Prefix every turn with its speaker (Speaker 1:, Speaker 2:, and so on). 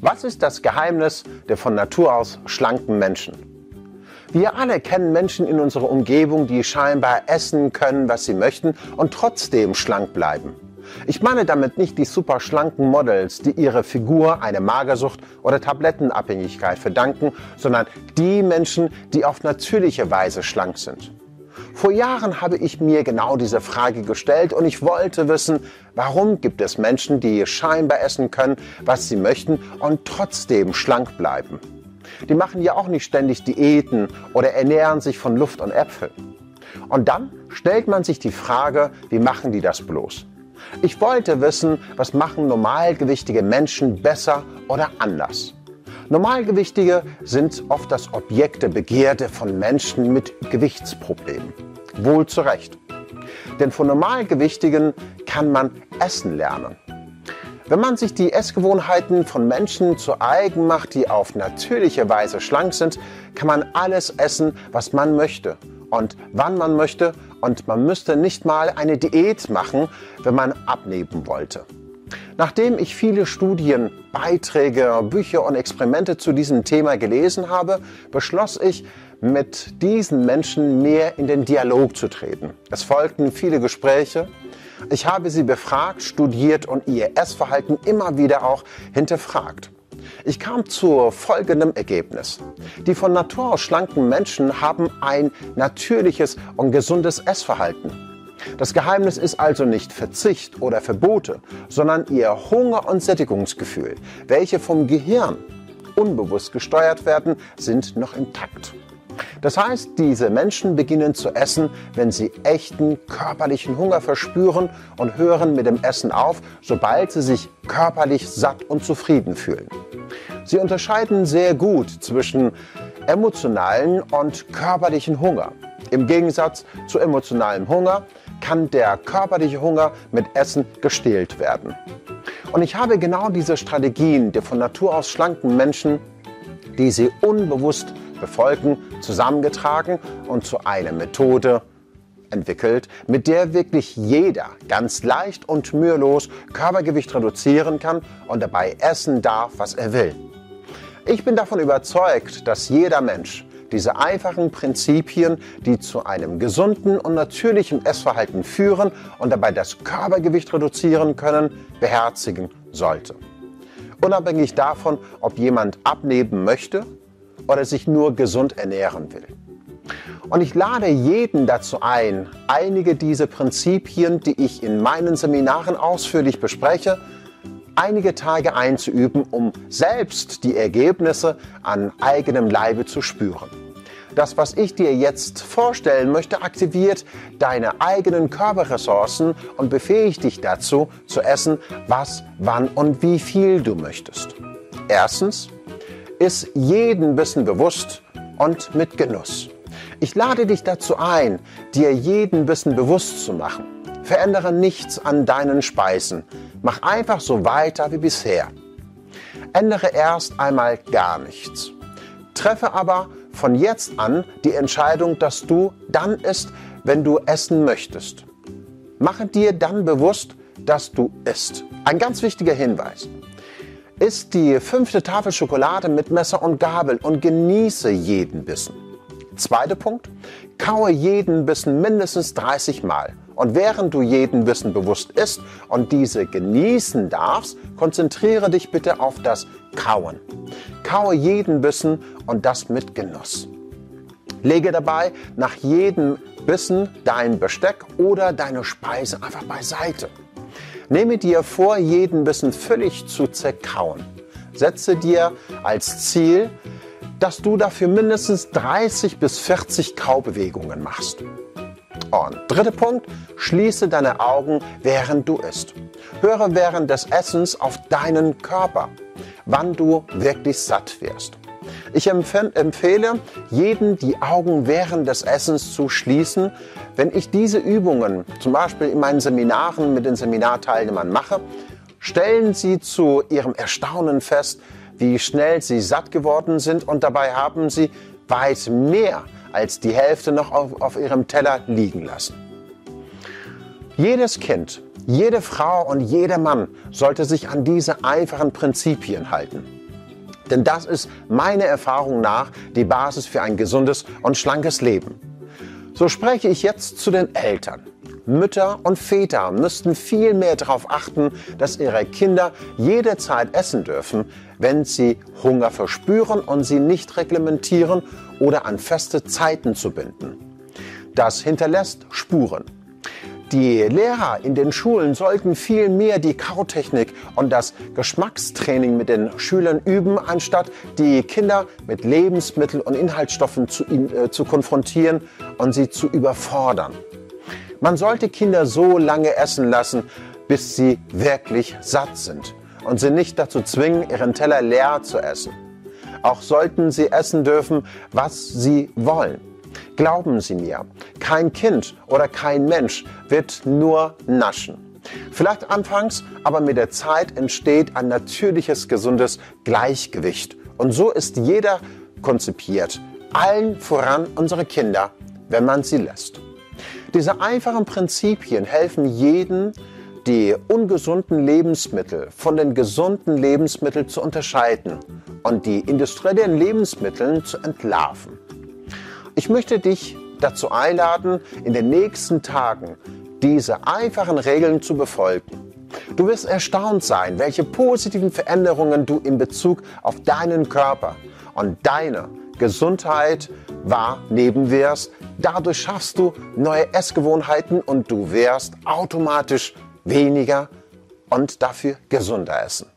Speaker 1: Was ist das Geheimnis der von Natur aus schlanken Menschen? Wir alle kennen Menschen in unserer Umgebung, die scheinbar essen können, was sie möchten und trotzdem schlank bleiben. Ich meine damit nicht die super schlanken Models, die ihre Figur eine Magersucht oder Tablettenabhängigkeit verdanken, sondern die Menschen, die auf natürliche Weise schlank sind. Vor Jahren habe ich mir genau diese Frage gestellt und ich wollte wissen, warum gibt es Menschen, die scheinbar essen können, was sie möchten und trotzdem schlank bleiben. Die machen ja auch nicht ständig Diäten oder ernähren sich von Luft und Äpfeln. Und dann stellt man sich die Frage, wie machen die das bloß? Ich wollte wissen, was machen normalgewichtige Menschen besser oder anders? Normalgewichtige sind oft das Objekt der Begierde von Menschen mit Gewichtsproblemen. Wohl zu Recht. Denn von Normalgewichtigen kann man essen lernen. Wenn man sich die Essgewohnheiten von Menschen zu eigen macht, die auf natürliche Weise schlank sind, kann man alles essen, was man möchte und wann man möchte und man müsste nicht mal eine Diät machen, wenn man abnehmen wollte. Nachdem ich viele Studien, Beiträge, Bücher und Experimente zu diesem Thema gelesen habe, beschloss ich, mit diesen Menschen mehr in den Dialog zu treten. Es folgten viele Gespräche. Ich habe sie befragt, studiert und ihr Essverhalten immer wieder auch hinterfragt. Ich kam zu folgendem Ergebnis. Die von Natur aus schlanken Menschen haben ein natürliches und gesundes Essverhalten. Das Geheimnis ist also nicht Verzicht oder Verbote, sondern ihr Hunger- und Sättigungsgefühl, welche vom Gehirn unbewusst gesteuert werden, sind noch intakt. Das heißt, diese Menschen beginnen zu essen, wenn sie echten körperlichen Hunger verspüren und hören mit dem Essen auf, sobald sie sich körperlich satt und zufrieden fühlen. Sie unterscheiden sehr gut zwischen emotionalen und körperlichen Hunger. Im Gegensatz zu emotionalem Hunger kann der körperliche Hunger mit Essen gestillt werden. Und ich habe genau diese Strategien der von Natur aus schlanken Menschen, die sie unbewusst befolgen, zusammengetragen und zu einer Methode entwickelt, mit der wirklich jeder ganz leicht und mühelos Körpergewicht reduzieren kann und dabei essen darf, was er will. Ich bin davon überzeugt, dass jeder Mensch diese einfachen Prinzipien, die zu einem gesunden und natürlichen Essverhalten führen und dabei das Körpergewicht reduzieren können, beherzigen sollte. Unabhängig davon, ob jemand abnehmen möchte oder sich nur gesund ernähren will. Und ich lade jeden dazu ein, einige dieser Prinzipien, die ich in meinen Seminaren ausführlich bespreche, einige Tage einzuüben, um selbst die Ergebnisse an eigenem Leibe zu spüren. Das, was ich dir jetzt vorstellen möchte, aktiviert deine eigenen Körperressourcen und befähigt dich dazu, zu essen, was, wann und wie viel du möchtest. Erstens, ist jeden Bissen bewusst und mit Genuss. Ich lade dich dazu ein, dir jeden Bissen bewusst zu machen. Verändere nichts an deinen Speisen. Mach einfach so weiter wie bisher. Ändere erst einmal gar nichts. Treffe aber von jetzt an die Entscheidung, dass du dann isst, wenn du essen möchtest. Mache dir dann bewusst, dass du isst. Ein ganz wichtiger Hinweis. Iss die fünfte Tafel Schokolade mit Messer und Gabel und genieße jeden Bissen. Zweiter Punkt. Kaue jeden Bissen mindestens 30 Mal. Und während du jeden Bissen bewusst isst und diese genießen darfst, konzentriere dich bitte auf das Kauen. Kaue jeden Bissen und das mit Genuss. Lege dabei nach jedem Bissen dein Besteck oder deine Speise einfach beiseite. Nehme dir vor, jeden Bissen völlig zu zerkauen. Setze dir als Ziel, dass du dafür mindestens 30 bis 40 Kaubewegungen machst. Und dritter Punkt, schließe deine Augen, während du isst. Höre während des Essens auf deinen Körper, wann du wirklich satt wirst. Ich empfehle jeden, die Augen während des Essens zu schließen. Wenn ich diese Übungen zum Beispiel in meinen Seminaren mit den Seminarteilnehmern mache, stellen sie zu ihrem Erstaunen fest, wie schnell sie satt geworden sind und dabei haben sie weit mehr als die Hälfte noch auf, auf ihrem Teller liegen lassen. Jedes Kind, jede Frau und jeder Mann sollte sich an diese einfachen Prinzipien halten. Denn das ist meiner Erfahrung nach die Basis für ein gesundes und schlankes Leben. So spreche ich jetzt zu den Eltern. Mütter und Väter müssten viel mehr darauf achten, dass ihre Kinder jederzeit essen dürfen, wenn sie Hunger verspüren und sie nicht reglementieren oder an feste Zeiten zu binden. Das hinterlässt Spuren. Die Lehrer in den Schulen sollten viel mehr die Kautechnik und das Geschmackstraining mit den Schülern üben, anstatt die Kinder mit Lebensmitteln und Inhaltsstoffen zu, äh, zu konfrontieren und sie zu überfordern. Man sollte Kinder so lange essen lassen, bis sie wirklich satt sind und sie nicht dazu zwingen, ihren Teller leer zu essen. Auch sollten sie essen dürfen, was sie wollen. Glauben Sie mir, kein Kind oder kein Mensch wird nur naschen. Vielleicht anfangs, aber mit der Zeit entsteht ein natürliches, gesundes Gleichgewicht. Und so ist jeder konzipiert, allen voran unsere Kinder, wenn man sie lässt. Diese einfachen Prinzipien helfen jedem, die ungesunden Lebensmittel von den gesunden Lebensmitteln zu unterscheiden und die industriellen Lebensmittel zu entlarven. Ich möchte dich dazu einladen, in den nächsten Tagen diese einfachen Regeln zu befolgen. Du wirst erstaunt sein, welche positiven Veränderungen du in Bezug auf deinen Körper und deine Gesundheit wahrnehmen wirst. Dadurch schaffst du neue Essgewohnheiten und du wirst automatisch weniger und dafür gesunder essen.